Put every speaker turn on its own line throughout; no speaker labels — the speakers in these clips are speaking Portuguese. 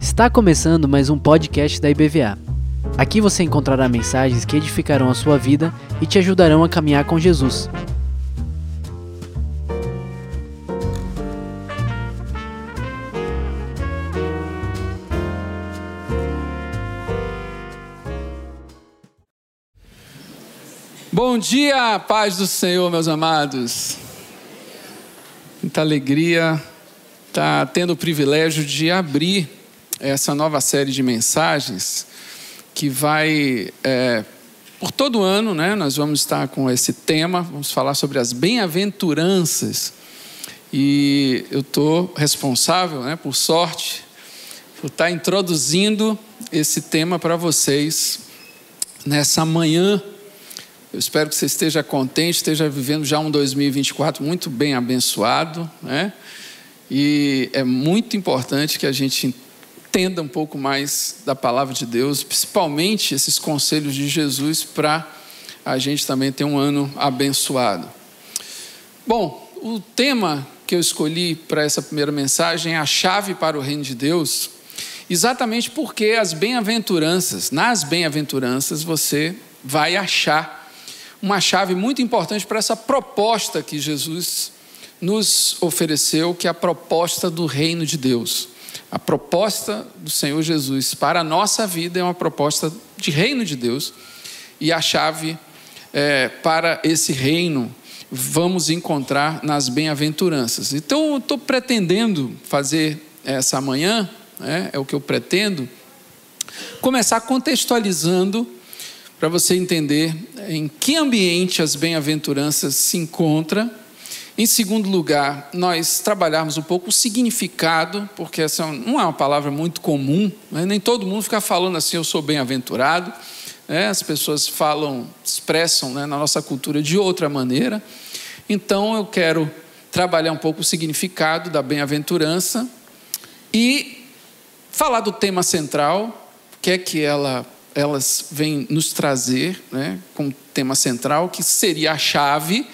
Está começando mais um podcast da IBVA. Aqui você encontrará mensagens que edificarão a sua vida e te ajudarão a caminhar com Jesus.
Bom dia, paz do Senhor, meus amados. Muita alegria estar tá tendo o privilégio de abrir essa nova série de mensagens que vai é, por todo ano, né? Nós vamos estar com esse tema, vamos falar sobre as bem-aventuranças. E eu estou responsável, né, por sorte, por estar introduzindo esse tema para vocês nessa manhã eu espero que você esteja contente, esteja vivendo já um 2024 muito bem abençoado, né? E é muito importante que a gente entenda um pouco mais da palavra de Deus, principalmente esses conselhos de Jesus, para a gente também ter um ano abençoado. Bom, o tema que eu escolhi para essa primeira mensagem é a chave para o reino de Deus, exatamente porque as bem-aventuranças, nas bem-aventuranças, você vai achar uma chave muito importante para essa proposta que Jesus nos ofereceu, que é a proposta do reino de Deus. A proposta do Senhor Jesus para a nossa vida é uma proposta de reino de Deus, e a chave é, para esse reino vamos encontrar nas bem-aventuranças. Então, eu estou pretendendo fazer essa manhã, né, é o que eu pretendo, começar contextualizando para você entender em que ambiente as bem-aventuranças se encontram. Em segundo lugar, nós trabalharmos um pouco o significado, porque essa não é uma palavra muito comum, né? nem todo mundo fica falando assim, eu sou bem-aventurado. Né? As pessoas falam, expressam né, na nossa cultura de outra maneira. Então, eu quero trabalhar um pouco o significado da bem-aventurança e falar do tema central, o que é que ela elas vêm nos trazer né, como tema central, que seria a chave,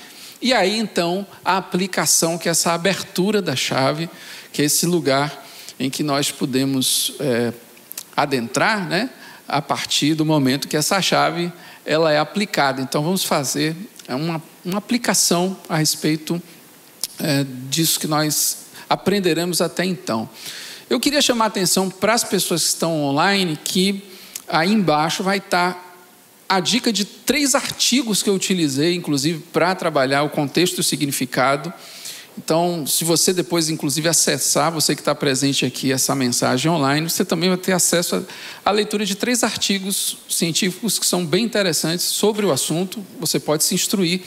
e aí então a aplicação, que é essa abertura da chave, que é esse lugar em que nós podemos é, adentrar, né, a partir do momento que essa chave ela é aplicada. Então vamos fazer uma, uma aplicação a respeito é, disso que nós aprenderemos até então. Eu queria chamar a atenção para as pessoas que estão online que aí embaixo vai estar a dica de três artigos que eu utilizei, inclusive, para trabalhar o contexto e o significado. Então, se você depois, inclusive, acessar, você que está presente aqui, essa mensagem online, você também vai ter acesso à leitura de três artigos científicos que são bem interessantes sobre o assunto. Você pode se instruir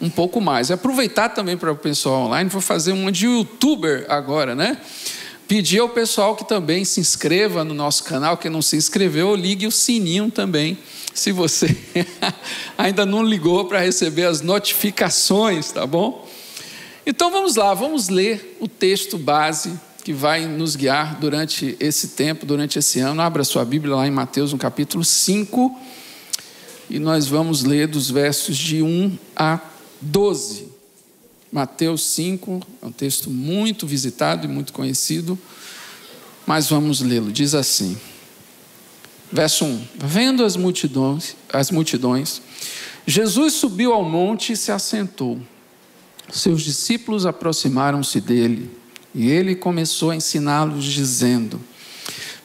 um pouco mais. E aproveitar também para o pessoal online, vou fazer uma de youtuber agora, né? Pedir ao pessoal que também se inscreva no nosso canal, que não se inscreveu, ligue o sininho também, se você ainda não ligou para receber as notificações, tá bom? Então vamos lá, vamos ler o texto base que vai nos guiar durante esse tempo, durante esse ano. Abra sua Bíblia lá em Mateus, no capítulo 5, e nós vamos ler dos versos de 1 a 12. Mateus 5, é um texto muito visitado e muito conhecido, mas vamos lê-lo. Diz assim: Verso 1: Vendo as multidões, as multidões, Jesus subiu ao monte e se assentou. Seus discípulos aproximaram-se dele e ele começou a ensiná-los, dizendo: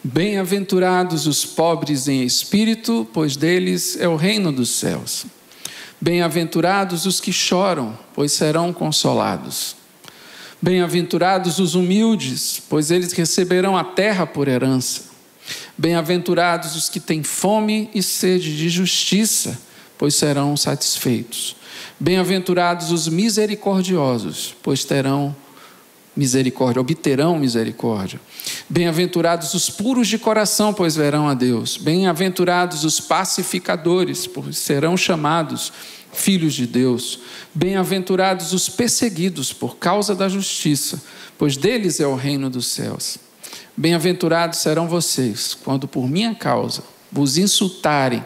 Bem-aventurados os pobres em espírito, pois deles é o reino dos céus. Bem-aventurados os que choram, pois serão consolados. Bem-aventurados os humildes, pois eles receberão a terra por herança. Bem-aventurados os que têm fome e sede de justiça, pois serão satisfeitos. Bem-aventurados os misericordiosos, pois terão misericórdia, obterão misericórdia. Bem-aventurados os puros de coração, pois verão a Deus. Bem-aventurados os pacificadores, pois serão chamados filhos de Deus. Bem-aventurados os perseguidos por causa da justiça, pois deles é o reino dos céus. Bem-aventurados serão vocês, quando por minha causa vos insultarem,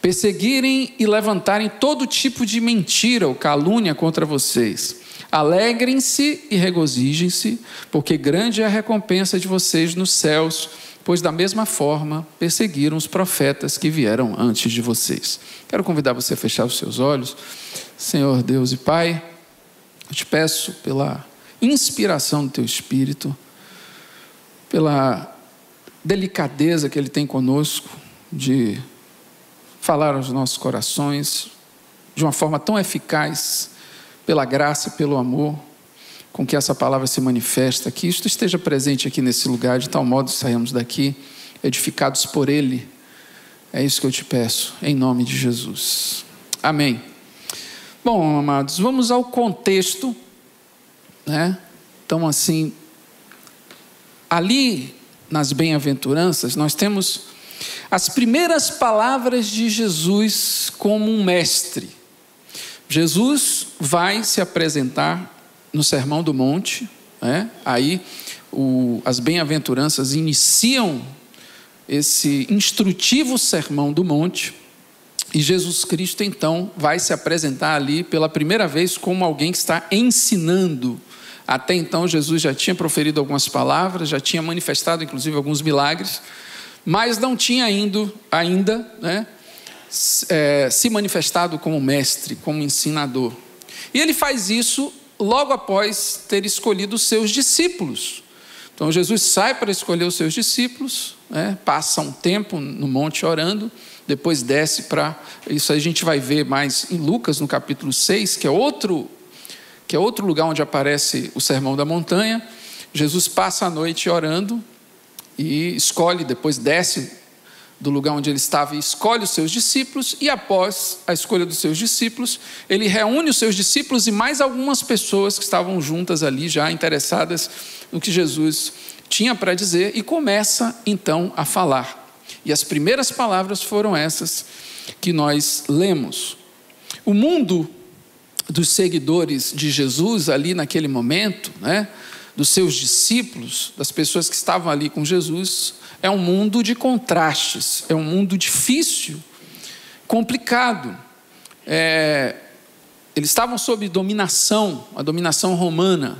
perseguirem e levantarem todo tipo de mentira ou calúnia contra vocês Alegrem-se e regozijem-se, porque grande é a recompensa de vocês nos céus, pois da mesma forma perseguiram os profetas que vieram antes de vocês. Quero convidar você a fechar os seus olhos. Senhor Deus e Pai, eu te peço pela inspiração do teu espírito, pela delicadeza que ele tem conosco de falar aos nossos corações de uma forma tão eficaz pela graça pelo amor com que essa palavra se manifesta, que isto esteja presente aqui nesse lugar, de tal modo saímos daqui edificados por Ele. É isso que eu te peço, em nome de Jesus. Amém. Bom, amados, vamos ao contexto, né? Então, assim, ali nas bem-aventuranças, nós temos as primeiras palavras de Jesus como um mestre. Jesus vai se apresentar no Sermão do Monte, né? aí o, as bem-aventuranças iniciam esse instrutivo Sermão do Monte, e Jesus Cristo então vai se apresentar ali pela primeira vez como alguém que está ensinando. Até então Jesus já tinha proferido algumas palavras, já tinha manifestado inclusive alguns milagres, mas não tinha indo, ainda né, é, se manifestado como mestre, como ensinador. E ele faz isso logo após ter escolhido os seus discípulos. Então Jesus sai para escolher os seus discípulos, né, passa um tempo no monte orando, depois desce para. Isso a gente vai ver mais em Lucas, no capítulo 6, que é outro, que é outro lugar onde aparece o sermão da montanha. Jesus passa a noite orando e escolhe, depois desce do lugar onde ele estava e escolhe os seus discípulos, e após a escolha dos seus discípulos, ele reúne os seus discípulos e mais algumas pessoas que estavam juntas ali, já interessadas no que Jesus tinha para dizer, e começa então a falar. E as primeiras palavras foram essas que nós lemos. O mundo dos seguidores de Jesus ali naquele momento, né, dos seus discípulos, das pessoas que estavam ali com Jesus, é um mundo de contrastes, é um mundo difícil, complicado. É, eles estavam sob dominação, a dominação romana.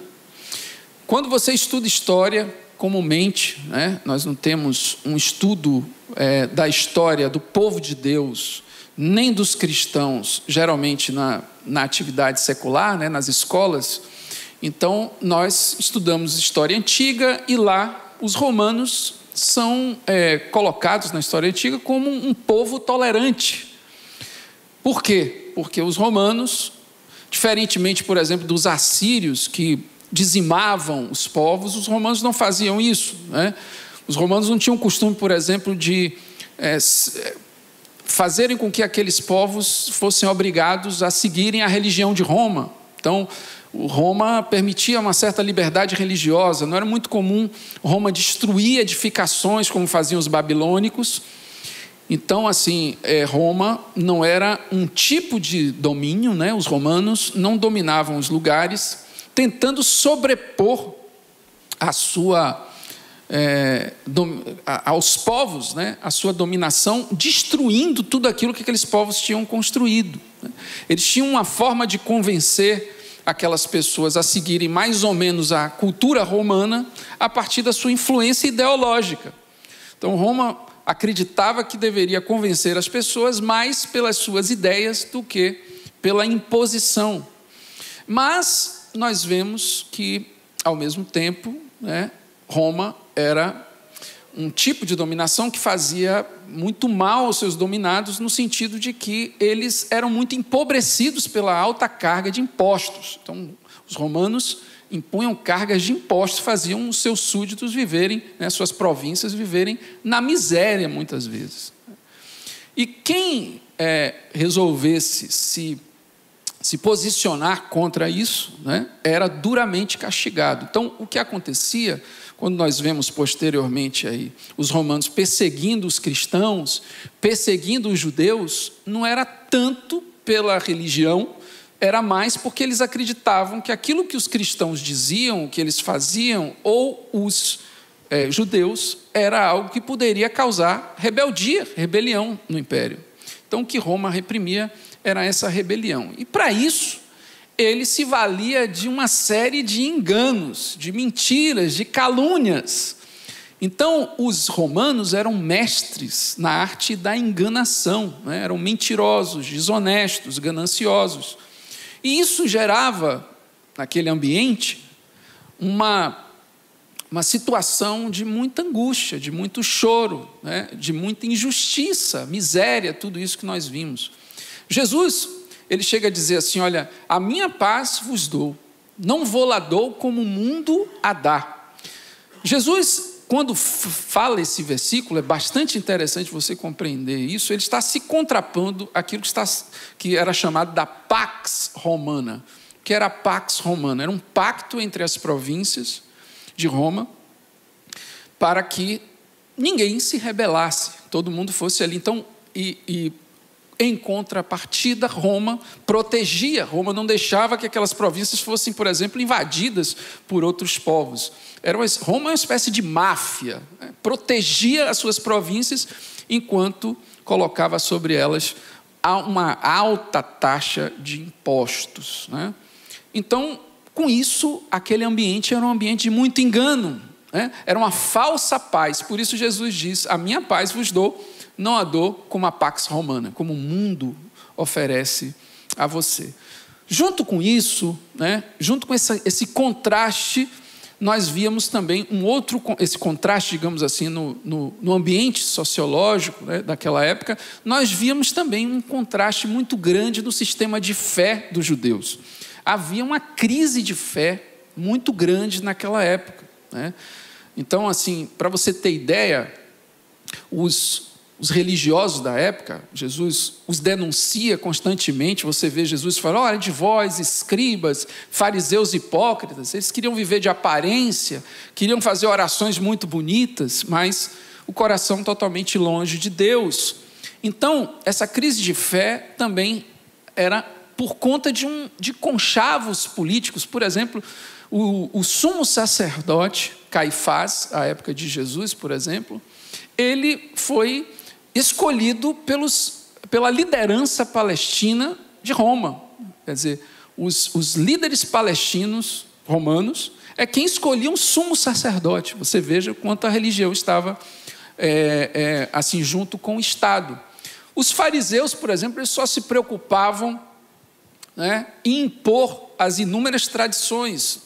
Quando você estuda história, comumente, né, nós não temos um estudo é, da história do povo de Deus, nem dos cristãos, geralmente na, na atividade secular, né, nas escolas. Então, nós estudamos história antiga e lá os romanos são é, colocados na história antiga como um povo tolerante. Por quê? Porque os romanos, diferentemente, por exemplo, dos assírios que dizimavam os povos, os romanos não faziam isso. Né? Os romanos não tinham costume, por exemplo, de é, é, fazerem com que aqueles povos fossem obrigados a seguirem a religião de Roma. Então, Roma permitia uma certa liberdade religiosa, não era muito comum Roma destruir edificações como faziam os babilônicos. Então, assim, é, Roma não era um tipo de domínio, né? os romanos não dominavam os lugares, tentando sobrepor a sua, é, dom, a, aos povos, né? a sua dominação, destruindo tudo aquilo que aqueles povos tinham construído. Né? Eles tinham uma forma de convencer aquelas pessoas a seguirem mais ou menos a cultura romana a partir da sua influência ideológica. Então, Roma acreditava que deveria convencer as pessoas mais pelas suas ideias do que pela imposição. Mas nós vemos que, ao mesmo tempo, né, Roma era um tipo de dominação que fazia muito mal aos seus dominados, no sentido de que eles eram muito empobrecidos pela alta carga de impostos. Então, os romanos impunham cargas de impostos, faziam os seus súditos viverem, né, suas províncias viverem na miséria, muitas vezes. E quem é, resolvesse se, se posicionar contra isso, né, era duramente castigado. Então, o que acontecia quando nós vemos posteriormente aí os romanos perseguindo os cristãos, perseguindo os judeus, não era tanto pela religião, era mais porque eles acreditavam que aquilo que os cristãos diziam, que eles faziam, ou os é, judeus, era algo que poderia causar rebeldia, rebelião no império. Então, o que Roma reprimia era essa rebelião. E para isso, ele se valia de uma série de enganos, de mentiras, de calúnias. Então, os romanos eram mestres na arte da enganação, né? eram mentirosos, desonestos, gananciosos. E isso gerava, naquele ambiente, uma, uma situação de muita angústia, de muito choro, né? de muita injustiça, miséria, tudo isso que nós vimos. Jesus, ele chega a dizer assim: Olha, a minha paz vos dou, não vou lá dou como o mundo a dá. Jesus quando fala esse versículo, é bastante interessante você compreender isso, ele está se contrapondo àquilo que, está, que era chamado da Pax Romana. Que era a Pax Romana? Era um pacto entre as províncias de Roma para que ninguém se rebelasse, todo mundo fosse ali. Então, e, e em contrapartida, Roma protegia, Roma não deixava que aquelas províncias fossem, por exemplo, invadidas por outros povos. Era uma, Roma é uma espécie de máfia, né? protegia as suas províncias enquanto colocava sobre elas uma alta taxa de impostos. Né? Então, com isso, aquele ambiente era um ambiente de muito engano, né? era uma falsa paz. Por isso, Jesus diz: A minha paz vos dou não a dor como a Pax Romana, como o mundo oferece a você. Junto com isso, né, junto com essa, esse contraste, nós víamos também um outro, esse contraste, digamos assim, no, no, no ambiente sociológico né, daquela época, nós víamos também um contraste muito grande no sistema de fé dos judeus. Havia uma crise de fé muito grande naquela época. Né? Então, assim, para você ter ideia, os, os religiosos da época, Jesus os denuncia constantemente. Você vê Jesus falando: olha, de vós, escribas, fariseus hipócritas, eles queriam viver de aparência, queriam fazer orações muito bonitas, mas o coração totalmente longe de Deus. Então, essa crise de fé também era por conta de, um, de conchavos políticos. Por exemplo, o, o sumo sacerdote, Caifás, à época de Jesus, por exemplo, ele foi escolhido pelos, pela liderança palestina de Roma. Quer dizer, os, os líderes palestinos romanos é quem escolhia um sumo sacerdote. Você veja quanto a religião estava é, é, assim junto com o Estado. Os fariseus, por exemplo, eles só se preocupavam né, em impor as inúmeras tradições,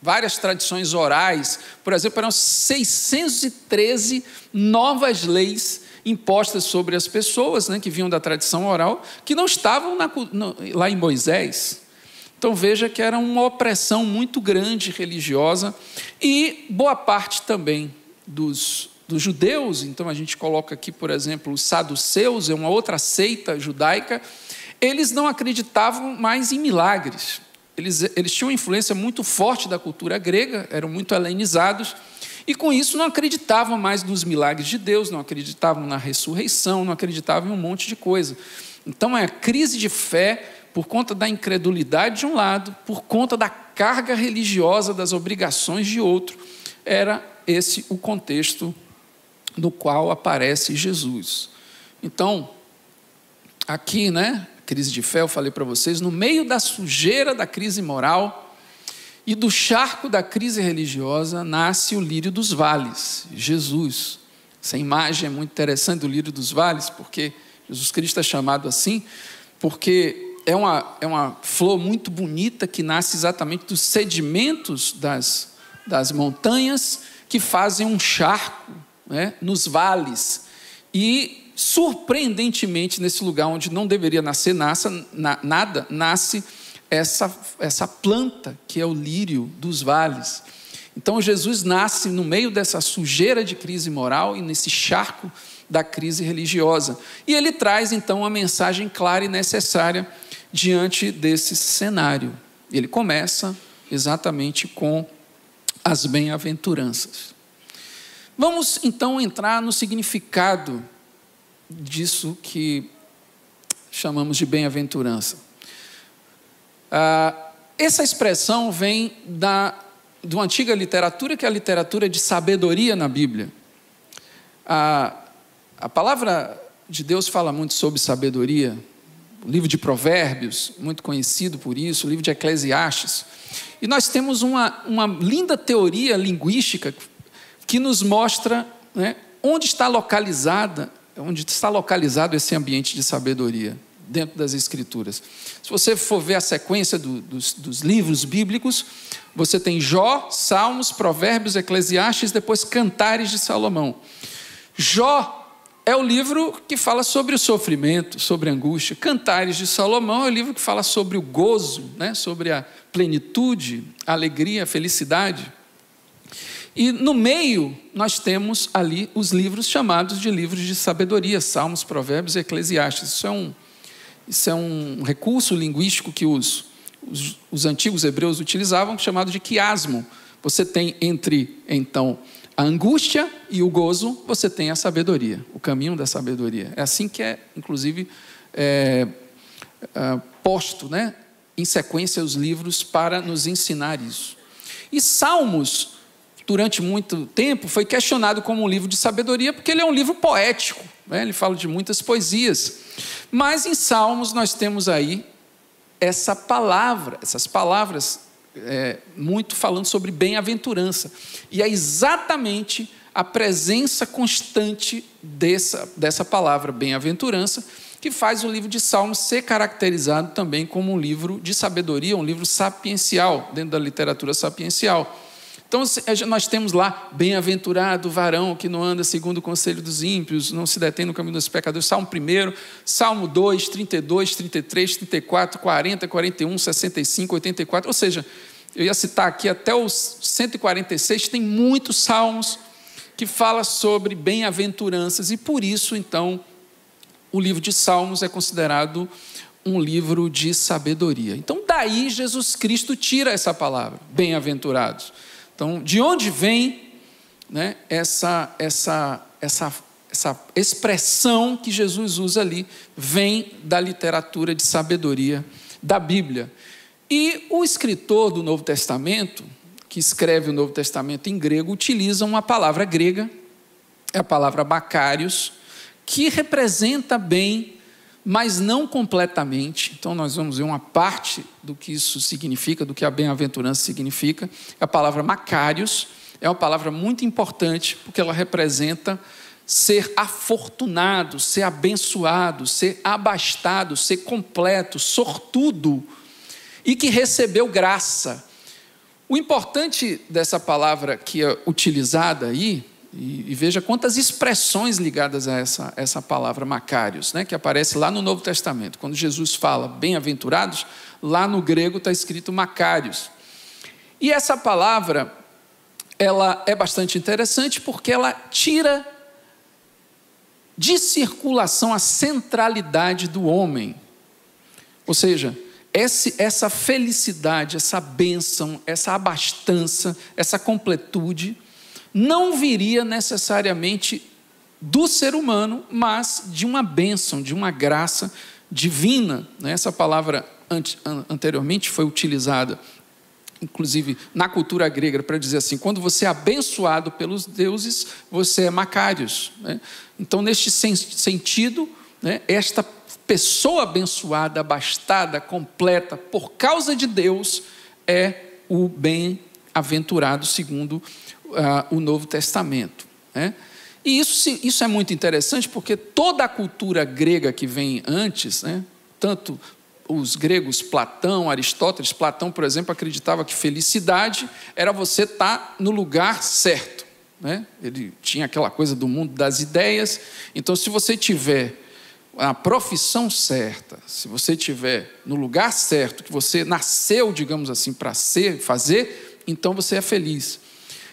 várias tradições orais. Por exemplo, eram 613 novas leis impostas sobre as pessoas né, que vinham da tradição oral, que não estavam na, no, lá em Moisés. Então veja que era uma opressão muito grande religiosa e boa parte também dos, dos judeus. Então a gente coloca aqui, por exemplo, os saduceus, é uma outra seita judaica. Eles não acreditavam mais em milagres. Eles, eles tinham uma influência muito forte da cultura grega, eram muito helenizados e com isso não acreditavam mais nos milagres de Deus, não acreditavam na ressurreição, não acreditavam em um monte de coisa. Então é a crise de fé por conta da incredulidade de um lado, por conta da carga religiosa das obrigações de outro. Era esse o contexto no qual aparece Jesus. Então, aqui, né, crise de fé, eu falei para vocês, no meio da sujeira da crise moral, e do charco da crise religiosa nasce o lírio dos vales, Jesus. Essa imagem é muito interessante do lírio dos vales, porque Jesus Cristo é chamado assim, porque é uma, é uma flor muito bonita que nasce exatamente dos sedimentos das, das montanhas que fazem um charco né, nos vales. E, surpreendentemente, nesse lugar onde não deveria nascer nasce, na, nada, nasce essa, essa planta que é o lírio dos vales. Então Jesus nasce no meio dessa sujeira de crise moral e nesse charco da crise religiosa. E ele traz então uma mensagem clara e necessária diante desse cenário. Ele começa exatamente com as bem-aventuranças. Vamos então entrar no significado disso que chamamos de bem-aventurança. Ah, essa expressão vem da, de uma antiga literatura, que é a literatura de sabedoria na Bíblia. Ah, a palavra de Deus fala muito sobre sabedoria. o livro de Provérbios, muito conhecido por isso, o livro de Eclesiastes. E nós temos uma, uma linda teoria linguística que nos mostra né, onde está localizada, onde está localizado esse ambiente de sabedoria dentro das Escrituras. Se você for ver a sequência do, dos, dos, livros bíblicos, você tem Jó, Salmos, Provérbios, Eclesiastes, depois Cantares de Salomão. Jó é o livro que fala sobre o sofrimento, sobre a angústia. Cantares de Salomão é o livro que fala sobre o gozo, né? sobre a plenitude, a alegria, a felicidade. E no meio, nós temos ali os livros chamados de livros de sabedoria, Salmos, Provérbios e Eclesiastes. Isso é um, isso é um recurso linguístico que os, os, os antigos hebreus utilizavam, chamado de quiasmo. Você tem entre, então, a angústia e o gozo, você tem a sabedoria, o caminho da sabedoria. É assim que é, inclusive, é, é, posto né, em sequência os livros para nos ensinar isso. E Salmos durante muito tempo, foi questionado como um livro de sabedoria, porque ele é um livro poético, né? ele fala de muitas poesias. Mas em Salmos nós temos aí essa palavra, essas palavras é, muito falando sobre bem-aventurança. E é exatamente a presença constante dessa, dessa palavra, bem-aventurança, que faz o livro de Salmos ser caracterizado também como um livro de sabedoria, um livro sapiencial, dentro da literatura sapiencial. Então nós temos lá, bem-aventurado o varão que não anda segundo o conselho dos ímpios, não se detém no caminho dos pecadores. Salmo 1, Salmo 2, 32, 33, 34, 40, 41, 65, 84. Ou seja, eu ia citar aqui até os 146, tem muitos salmos que fala sobre bem-aventuranças e por isso, então, o livro de Salmos é considerado um livro de sabedoria. Então, daí Jesus Cristo tira essa palavra, bem-aventurados. Então, de onde vem né, essa, essa, essa, essa expressão que Jesus usa ali? Vem da literatura de sabedoria da Bíblia. E o escritor do Novo Testamento, que escreve o Novo Testamento em grego, utiliza uma palavra grega, é a palavra bacários, que representa bem mas não completamente. Então, nós vamos ver uma parte do que isso significa, do que a bem-aventurança significa. A palavra Macários é uma palavra muito importante, porque ela representa ser afortunado, ser abençoado, ser abastado, ser completo, sortudo e que recebeu graça. O importante dessa palavra que é utilizada aí e, e, veja quantas expressões ligadas a essa, essa palavra Macários, né, que aparece lá no Novo Testamento. Quando Jesus fala bem-aventurados, lá no grego está escrito Macários. E essa palavra, ela é bastante interessante porque ela tira de circulação a centralidade do homem. Ou seja, esse, essa felicidade, essa bênção, essa abastança, essa completude não viria necessariamente do ser humano, mas de uma bênção, de uma graça divina. Né? Essa palavra anteriormente foi utilizada, inclusive na cultura grega, para dizer assim: quando você é abençoado pelos deuses, você é macários. Né? Então, neste sentido, né, esta pessoa abençoada, abastada, completa, por causa de Deus, é o bem-aventurado, segundo uh, o Novo Testamento. Né? E isso, isso é muito interessante porque toda a cultura grega que vem antes, né, tanto os gregos, Platão, Aristóteles, Platão, por exemplo, acreditava que felicidade era você estar tá no lugar certo. Né? Ele tinha aquela coisa do mundo das ideias. Então, se você tiver a profissão certa, se você tiver no lugar certo, que você nasceu, digamos assim, para ser, fazer, então você é feliz.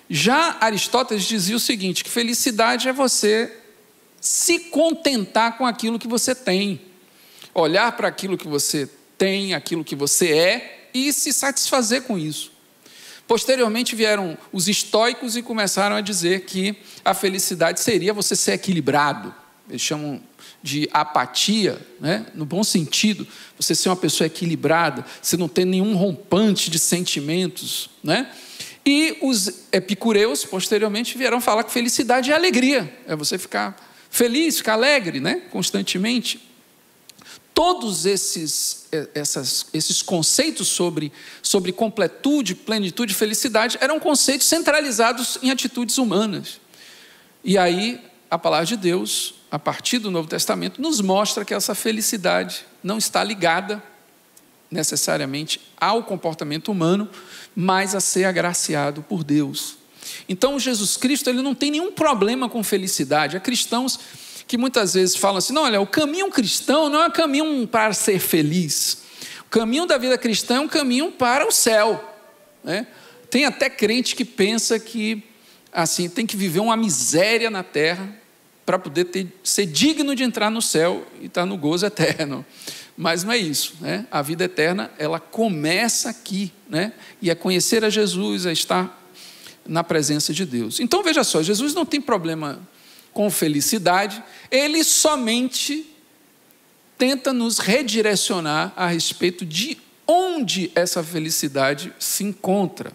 Já Aristóteles dizia o seguinte: que felicidade é você se contentar com aquilo que você tem, olhar para aquilo que você tem, aquilo que você é e se satisfazer com isso. Posteriormente vieram os estoicos e começaram a dizer que a felicidade seria você ser equilibrado. Eles chamam de apatia, né? no bom sentido, você ser uma pessoa equilibrada, você não ter nenhum rompante de sentimentos, né? E os epicureus, posteriormente, vieram falar que felicidade é alegria, é você ficar feliz, ficar alegre, né? constantemente. todos esses, essas, esses conceitos sobre, sobre completude, plenitude, felicidade eram conceitos centralizados em atitudes humanas. E aí a palavra de Deus, a partir do Novo Testamento, nos mostra que essa felicidade não está ligada necessariamente ao comportamento humano, mas a ser agraciado por Deus. Então Jesus Cristo ele não tem nenhum problema com felicidade. Há cristãos que muitas vezes falam assim: não, olha, o caminho cristão não é um caminho para ser feliz. O caminho da vida cristã é um caminho para o céu. Né? Tem até crente que pensa que assim tem que viver uma miséria na terra para poder ter, ser digno de entrar no céu e estar no gozo eterno. Mas não é isso, né? A vida eterna ela começa aqui, né? E é conhecer a Jesus, é estar na presença de Deus. Então veja só, Jesus não tem problema com felicidade, ele somente tenta nos redirecionar a respeito de onde essa felicidade se encontra.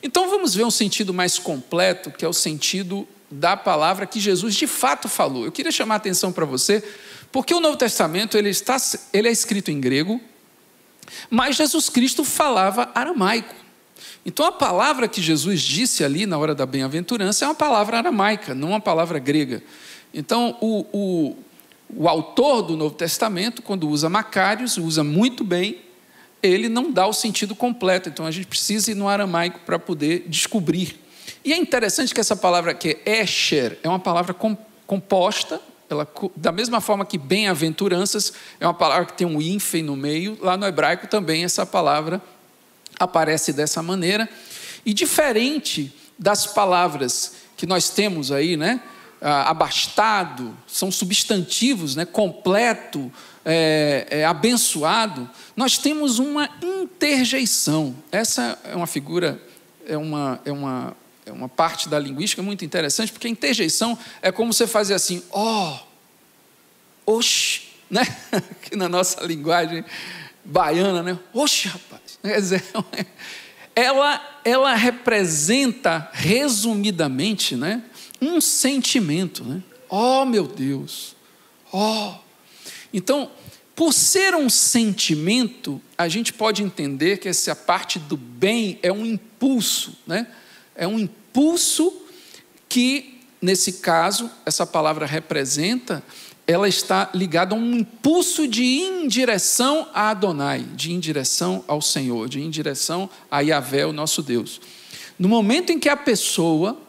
Então vamos ver um sentido mais completo, que é o sentido da palavra que Jesus de fato falou. Eu queria chamar a atenção para você, porque o Novo Testamento ele, está, ele é escrito em grego, mas Jesus Cristo falava aramaico. Então a palavra que Jesus disse ali na hora da bem-aventurança é uma palavra aramaica, não uma palavra grega. Então o, o, o autor do Novo Testamento, quando usa Macários, usa muito bem, ele não dá o sentido completo. Então a gente precisa ir no aramaico para poder descobrir. E é interessante que essa palavra aqui, Escher, é uma palavra composta, ela, da mesma forma que bem-aventuranças é uma palavra que tem um hífen no meio, lá no hebraico também essa palavra aparece dessa maneira. E diferente das palavras que nós temos aí, né? abastado, são substantivos, né? completo, é, é, abençoado, nós temos uma interjeição. Essa é uma figura, é uma, é uma, é uma parte da linguística muito interessante, porque a interjeição é como você fazer assim, ó, oh, oxe, né? que na nossa linguagem baiana, né? Oxe, rapaz. Quer dizer, ela, ela representa, resumidamente, né, um sentimento. Né? Oh, meu Deus! Oh! Então, por ser um sentimento, a gente pode entender que essa parte do bem é um impulso, né? É um impulso que, nesse caso, essa palavra representa ela está ligada a um impulso de ir em direção a Adonai, de ir em direção ao Senhor, de ir em direção a Yahvé, o nosso Deus. No momento em que a pessoa,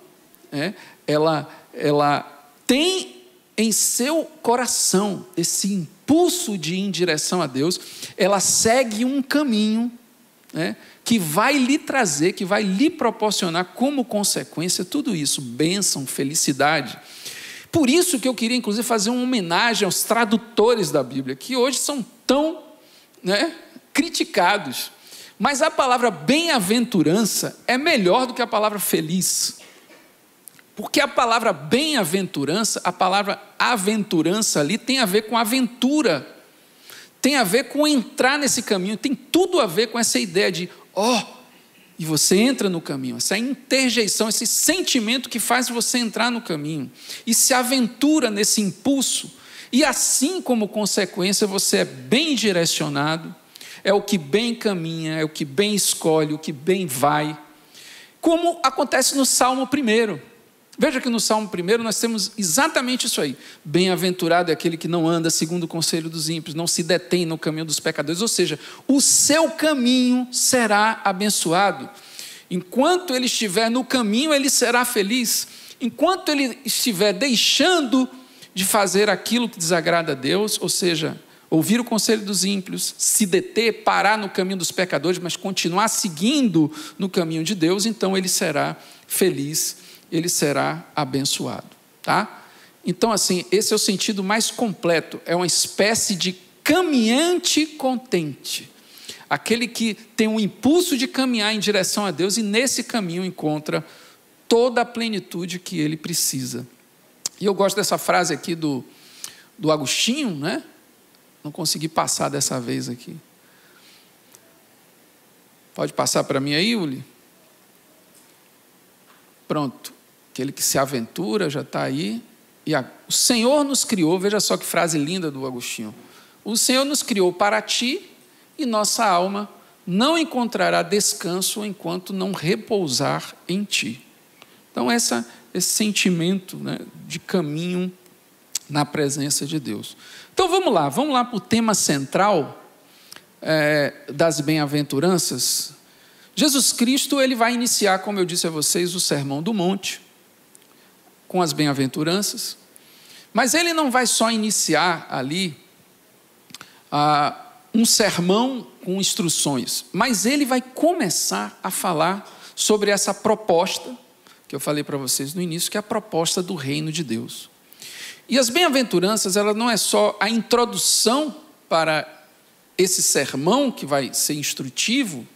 é, ela, ela tem em seu coração esse impulso de ir em direção a Deus, ela segue um caminho né, que vai lhe trazer, que vai lhe proporcionar como consequência tudo isso, bênção, felicidade. Por isso que eu queria, inclusive, fazer uma homenagem aos tradutores da Bíblia, que hoje são tão né, criticados. Mas a palavra bem-aventurança é melhor do que a palavra feliz. Porque a palavra bem-aventurança, a palavra aventurança ali tem a ver com aventura, tem a ver com entrar nesse caminho, tem tudo a ver com essa ideia de, ó, oh, e você entra no caminho, essa interjeição, esse sentimento que faz você entrar no caminho. E se aventura nesse impulso, e assim como consequência você é bem direcionado, é o que bem caminha, é o que bem escolhe, o que bem vai, como acontece no Salmo 1. Veja que no Salmo 1 nós temos exatamente isso aí. Bem-aventurado é aquele que não anda segundo o conselho dos ímpios, não se detém no caminho dos pecadores, ou seja, o seu caminho será abençoado. Enquanto ele estiver no caminho, ele será feliz. Enquanto ele estiver deixando de fazer aquilo que desagrada a Deus, ou seja, ouvir o conselho dos ímpios, se deter, parar no caminho dos pecadores, mas continuar seguindo no caminho de Deus, então ele será feliz ele será abençoado, tá? Então, assim, esse é o sentido mais completo, é uma espécie de caminhante contente. Aquele que tem um impulso de caminhar em direção a Deus e nesse caminho encontra toda a plenitude que ele precisa. E eu gosto dessa frase aqui do, do Agostinho, né? Não consegui passar dessa vez aqui. Pode passar para mim aí, Uli? Pronto aquele que se aventura já está aí. E a, o Senhor nos criou, veja só que frase linda do Agostinho. O Senhor nos criou para ti e nossa alma não encontrará descanso enquanto não repousar em ti. Então, essa, esse sentimento né, de caminho na presença de Deus. Então, vamos lá, vamos lá para o tema central é, das bem-aventuranças. Jesus Cristo ele vai iniciar, como eu disse a vocês, o Sermão do Monte, com as bem-aventuranças. Mas ele não vai só iniciar ali ah, um sermão com instruções, mas ele vai começar a falar sobre essa proposta que eu falei para vocês no início, que é a proposta do reino de Deus. E as bem-aventuranças, ela não é só a introdução para esse sermão que vai ser instrutivo,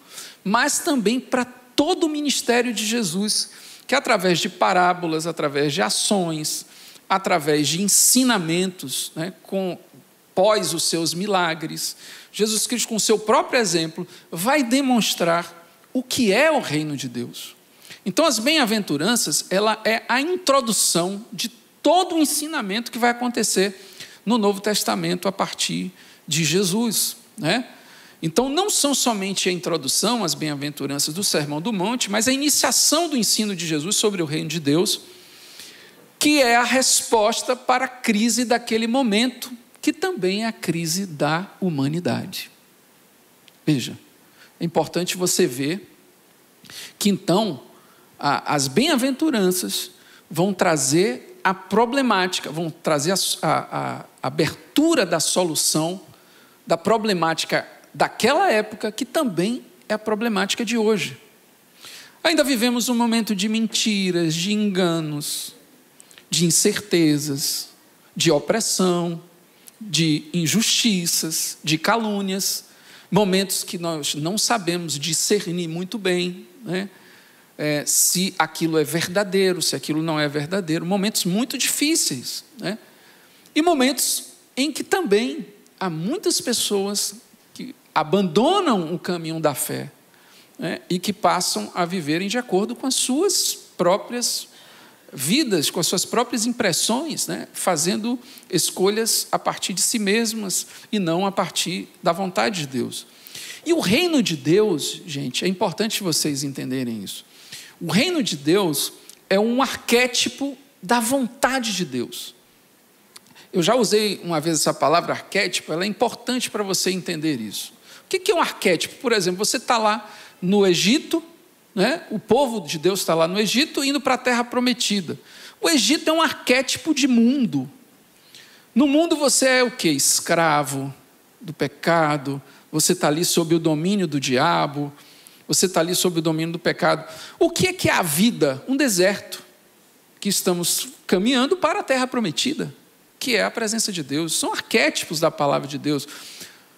mas também para todo o ministério de Jesus, que através de parábolas, através de ações, através de ensinamentos, né, com pós os seus milagres, Jesus Cristo, com o seu próprio exemplo, vai demonstrar o que é o reino de Deus. Então, as bem-aventuranças, ela é a introdução de todo o ensinamento que vai acontecer no Novo Testamento a partir de Jesus, né? Então, não são somente a introdução, as bem-aventuranças do Sermão do Monte, mas a iniciação do ensino de Jesus sobre o reino de Deus, que é a resposta para a crise daquele momento, que também é a crise da humanidade. Veja, é importante você ver que então a, as bem-aventuranças vão trazer a problemática, vão trazer a, a, a abertura da solução da problemática daquela época, que também é a problemática de hoje. Ainda vivemos um momento de mentiras, de enganos, de incertezas, de opressão, de injustiças, de calúnias, momentos que nós não sabemos discernir muito bem né? é, se aquilo é verdadeiro, se aquilo não é verdadeiro, momentos muito difíceis, né? e momentos em que também há muitas pessoas abandonam o caminho da fé né? e que passam a viverem de acordo com as suas próprias vidas, com as suas próprias impressões, né? fazendo escolhas a partir de si mesmas e não a partir da vontade de Deus. E o reino de Deus, gente, é importante vocês entenderem isso. O reino de Deus é um arquétipo da vontade de Deus. Eu já usei uma vez essa palavra arquétipo, ela é importante para você entender isso. O que é um arquétipo? Por exemplo, você está lá no Egito, né? o povo de Deus está lá no Egito, indo para a terra prometida. O Egito é um arquétipo de mundo. No mundo você é o que? Escravo do pecado, você está ali sob o domínio do diabo, você está ali sob o domínio do pecado. O que é que é a vida? Um deserto. Que estamos caminhando para a terra prometida, que é a presença de Deus. São arquétipos da palavra de Deus.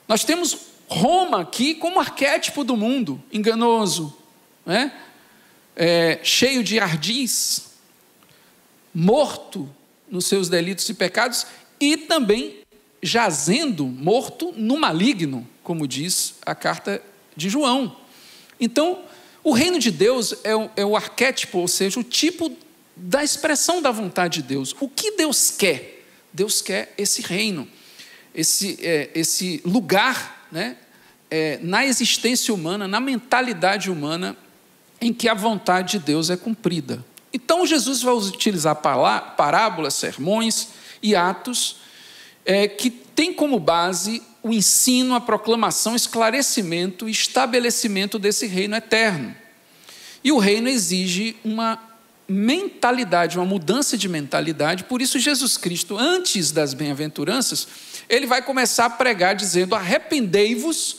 Nós temos Roma aqui como arquétipo do mundo, enganoso, né? É, cheio de ardis, morto nos seus delitos e pecados e também jazendo, morto no maligno, como diz a carta de João. Então, o reino de Deus é o, é o arquétipo, ou seja, o tipo da expressão da vontade de Deus. O que Deus quer? Deus quer esse reino, esse, é, esse lugar né, é, na existência humana, na mentalidade humana, em que a vontade de Deus é cumprida. Então, Jesus vai utilizar parábolas, sermões e atos é, que tem como base o ensino, a proclamação, esclarecimento e estabelecimento desse reino eterno. E o reino exige uma mentalidade, uma mudança de mentalidade, por isso Jesus Cristo, antes das bem-aventuranças, ele vai começar a pregar dizendo: arrependei-vos,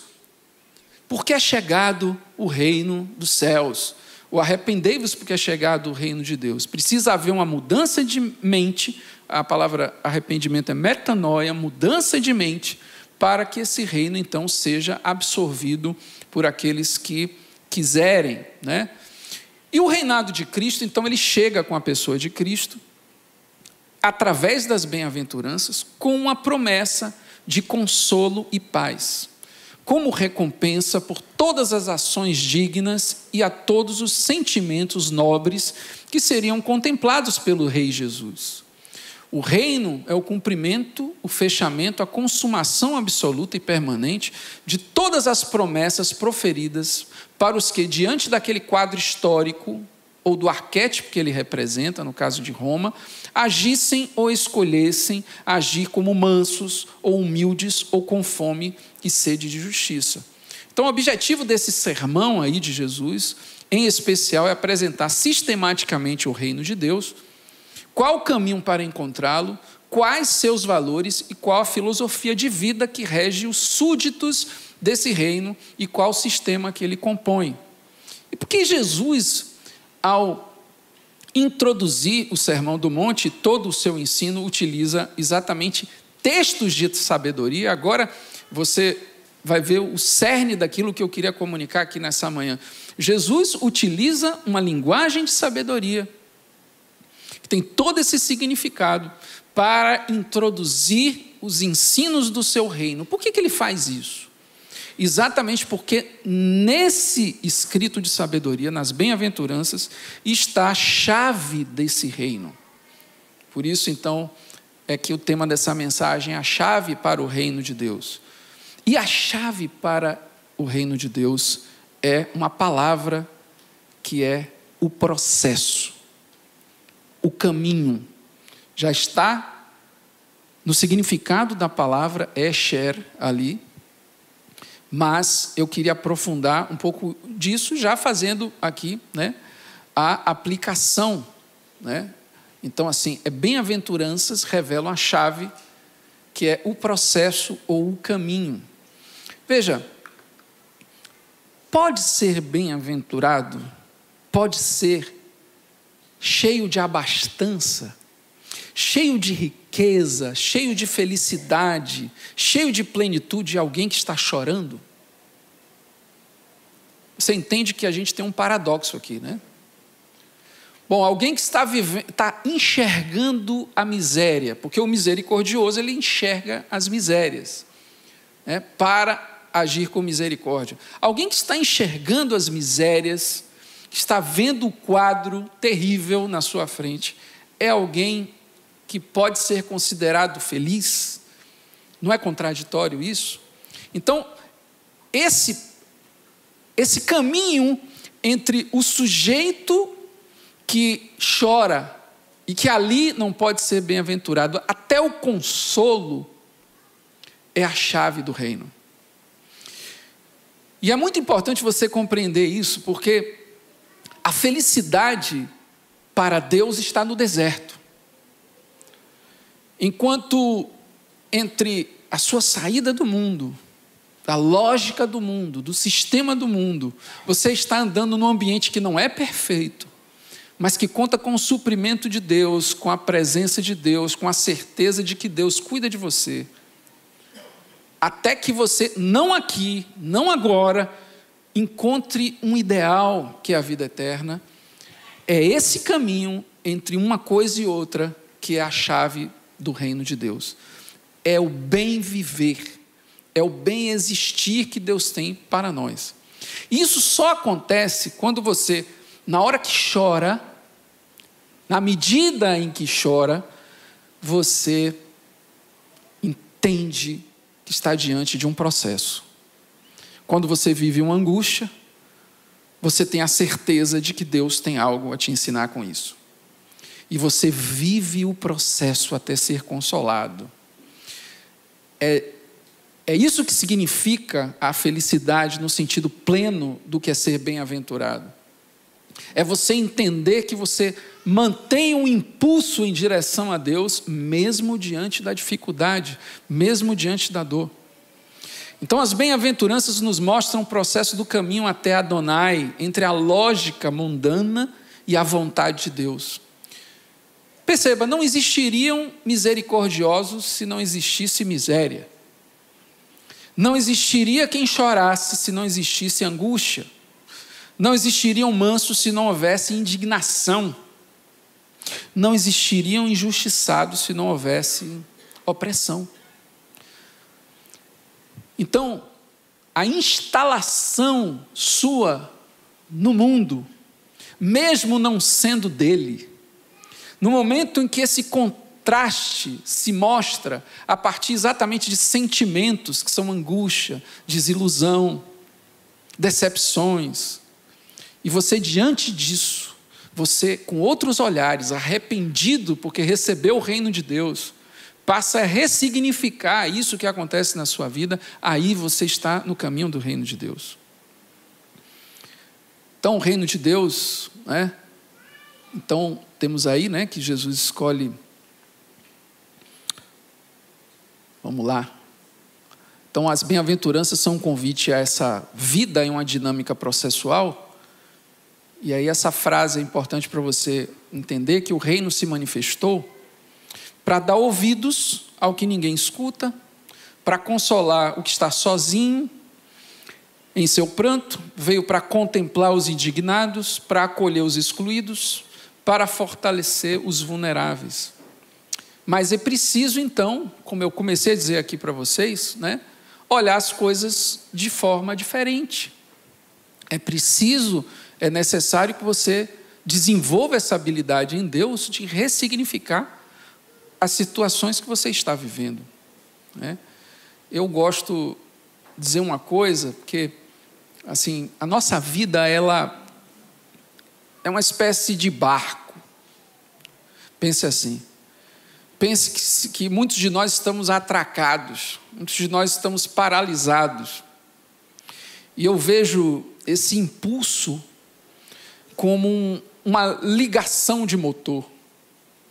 porque é chegado o reino dos céus. O arrependei-vos, porque é chegado o reino de Deus. Precisa haver uma mudança de mente, a palavra arrependimento é metanoia, mudança de mente, para que esse reino então seja absorvido por aqueles que quiserem, né? E o reinado de Cristo, então, ele chega com a pessoa de Cristo, através das bem-aventuranças, com uma promessa de consolo e paz, como recompensa por todas as ações dignas e a todos os sentimentos nobres que seriam contemplados pelo Rei Jesus. O reino é o cumprimento, o fechamento, a consumação absoluta e permanente de todas as promessas proferidas para os que, diante daquele quadro histórico ou do arquétipo que ele representa, no caso de Roma, agissem ou escolhessem agir como mansos ou humildes ou com fome e sede de justiça. Então, o objetivo desse sermão aí de Jesus, em especial, é apresentar sistematicamente o reino de Deus qual o caminho para encontrá-lo, quais seus valores e qual a filosofia de vida que rege os súditos desse reino e qual o sistema que ele compõe. E por que Jesus, ao introduzir o Sermão do Monte, todo o seu ensino utiliza exatamente textos de sabedoria? Agora você vai ver o cerne daquilo que eu queria comunicar aqui nessa manhã. Jesus utiliza uma linguagem de sabedoria tem todo esse significado para introduzir os ensinos do seu reino. Por que, que ele faz isso? Exatamente porque nesse escrito de sabedoria, nas bem-aventuranças, está a chave desse reino. Por isso, então, é que o tema dessa mensagem é a chave para o reino de Deus. E a chave para o reino de Deus é uma palavra que é o processo o caminho. Já está no significado da palavra Esher ali, mas eu queria aprofundar um pouco disso, já fazendo aqui né, a aplicação. Né? Então, assim, é bem-aventuranças revelam a chave, que é o processo ou o caminho. Veja, pode ser bem-aventurado, pode ser cheio de abastança, cheio de riqueza, cheio de felicidade, cheio de plenitude, alguém que está chorando? Você entende que a gente tem um paradoxo aqui, né? Bom, alguém que está, vivendo, está enxergando a miséria, porque o misericordioso ele enxerga as misérias, né, para agir com misericórdia. Alguém que está enxergando as misérias, que está vendo o quadro terrível na sua frente, é alguém que pode ser considerado feliz? Não é contraditório isso? Então, esse, esse caminho entre o sujeito que chora e que ali não pode ser bem-aventurado, até o consolo, é a chave do reino. E é muito importante você compreender isso, porque a felicidade para Deus está no deserto. Enquanto entre a sua saída do mundo, da lógica do mundo, do sistema do mundo, você está andando num ambiente que não é perfeito, mas que conta com o suprimento de Deus, com a presença de Deus, com a certeza de que Deus cuida de você. Até que você, não aqui, não agora, encontre um ideal que é a vida eterna. É esse caminho entre uma coisa e outra que é a chave do reino de Deus. É o bem viver, é o bem existir que Deus tem para nós. Isso só acontece quando você, na hora que chora, na medida em que chora, você entende que está diante de um processo. Quando você vive uma angústia, você tem a certeza de que Deus tem algo a te ensinar com isso. E você vive o processo até ser consolado. É, é isso que significa a felicidade no sentido pleno do que é ser bem-aventurado. É você entender que você mantém um impulso em direção a Deus, mesmo diante da dificuldade, mesmo diante da dor. Então, as bem-aventuranças nos mostram o processo do caminho até Adonai, entre a lógica mundana e a vontade de Deus. Perceba, não existiriam misericordiosos se não existisse miséria. Não existiria quem chorasse se não existisse angústia. Não existiriam mansos se não houvesse indignação. Não existiriam injustiçados se não houvesse opressão. Então, a instalação sua no mundo, mesmo não sendo dele, no momento em que esse contraste se mostra a partir exatamente de sentimentos que são angústia, desilusão, decepções. E você, diante disso, você, com outros olhares, arrependido porque recebeu o reino de Deus, passa a ressignificar isso que acontece na sua vida, aí você está no caminho do reino de Deus. Então, o reino de Deus, né? Então, temos aí, né, que Jesus escolhe Vamos lá. Então, as bem-aventuranças são um convite a essa vida em uma dinâmica processual. E aí, essa frase é importante para você entender que o reino se manifestou para dar ouvidos ao que ninguém escuta, para consolar o que está sozinho em seu pranto, veio para contemplar os indignados, para acolher os excluídos, para fortalecer os vulneráveis. Mas é preciso, então, como eu comecei a dizer aqui para vocês, né, olhar as coisas de forma diferente. É preciso, é necessário que você desenvolva essa habilidade em Deus de ressignificar as situações que você está vivendo. Né? Eu gosto de dizer uma coisa, porque assim, a nossa vida ela é uma espécie de barco. Pense assim, Pense que, que muitos de nós estamos atracados, muitos de nós estamos paralisados. E eu vejo esse impulso como um, uma ligação de motor.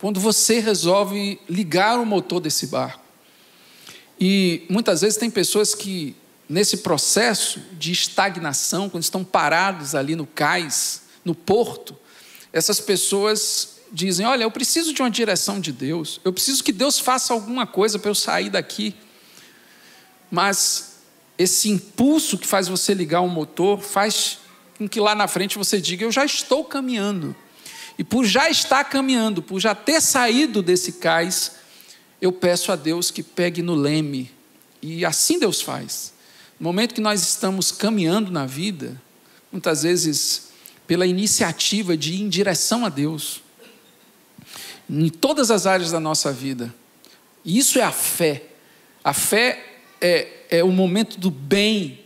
Quando você resolve ligar o motor desse barco. E muitas vezes tem pessoas que, nesse processo de estagnação, quando estão parados ali no cais, no porto, essas pessoas dizem: Olha, eu preciso de uma direção de Deus, eu preciso que Deus faça alguma coisa para eu sair daqui. Mas esse impulso que faz você ligar o motor faz com que lá na frente você diga: Eu já estou caminhando. E por já estar caminhando, por já ter saído desse cais, eu peço a Deus que pegue no leme. E assim Deus faz. No momento que nós estamos caminhando na vida, muitas vezes pela iniciativa de ir em direção a Deus, em todas as áreas da nossa vida. Isso é a fé. A fé é, é o momento do bem,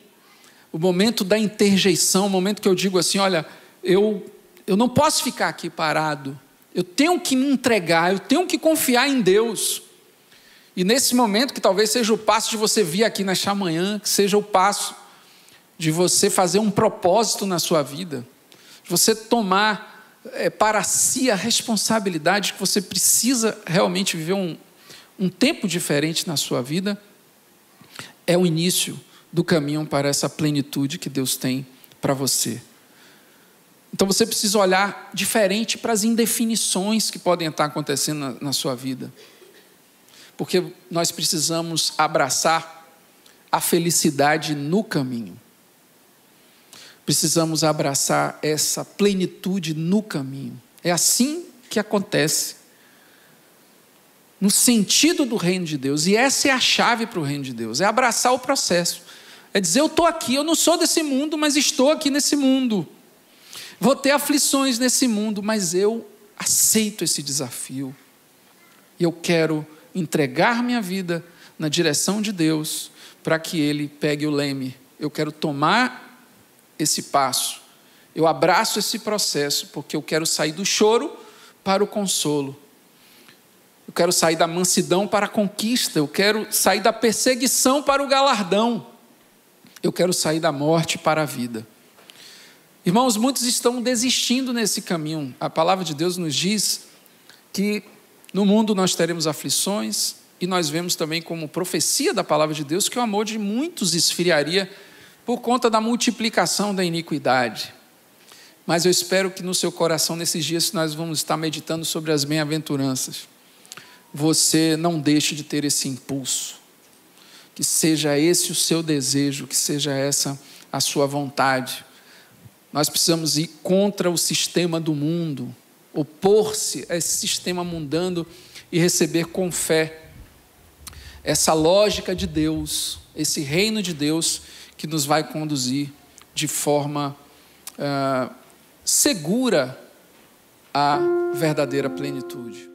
o momento da interjeição, o momento que eu digo assim: olha, eu, eu não posso ficar aqui parado, eu tenho que me entregar, eu tenho que confiar em Deus. E nesse momento, que talvez seja o passo de você vir aqui nesta manhã, que seja o passo de você fazer um propósito na sua vida, de você tomar é, para si a responsabilidade que você precisa realmente viver um, um tempo diferente na sua vida, é o início do caminho para essa plenitude que Deus tem para você. Então você precisa olhar diferente para as indefinições que podem estar acontecendo na, na sua vida. Porque nós precisamos abraçar a felicidade no caminho precisamos abraçar essa plenitude no caminho. É assim que acontece. No sentido do reino de Deus. E essa é a chave para o reino de Deus: é abraçar o processo. É dizer, eu estou aqui, eu não sou desse mundo, mas estou aqui nesse mundo. Vou ter aflições nesse mundo, mas eu aceito esse desafio. E eu quero entregar minha vida na direção de Deus, para que Ele pegue o leme. Eu quero tomar esse passo. Eu abraço esse processo porque eu quero sair do choro para o consolo. Eu quero sair da mansidão para a conquista. Eu quero sair da perseguição para o galardão. Eu quero sair da morte para a vida. Irmãos, muitos estão desistindo nesse caminho. A palavra de Deus nos diz que no mundo nós teremos aflições, e nós vemos também como profecia da palavra de Deus que o amor de muitos esfriaria por conta da multiplicação da iniquidade. Mas eu espero que no seu coração, nesses dias nós vamos estar meditando sobre as bem-aventuranças, você não deixe de ter esse impulso. Que seja esse o seu desejo, que seja essa a sua vontade. Nós precisamos ir contra o sistema do mundo, opor-se a esse sistema mundano e receber com fé essa lógica de Deus, esse reino de Deus que nos vai conduzir de forma uh, segura à verdadeira plenitude.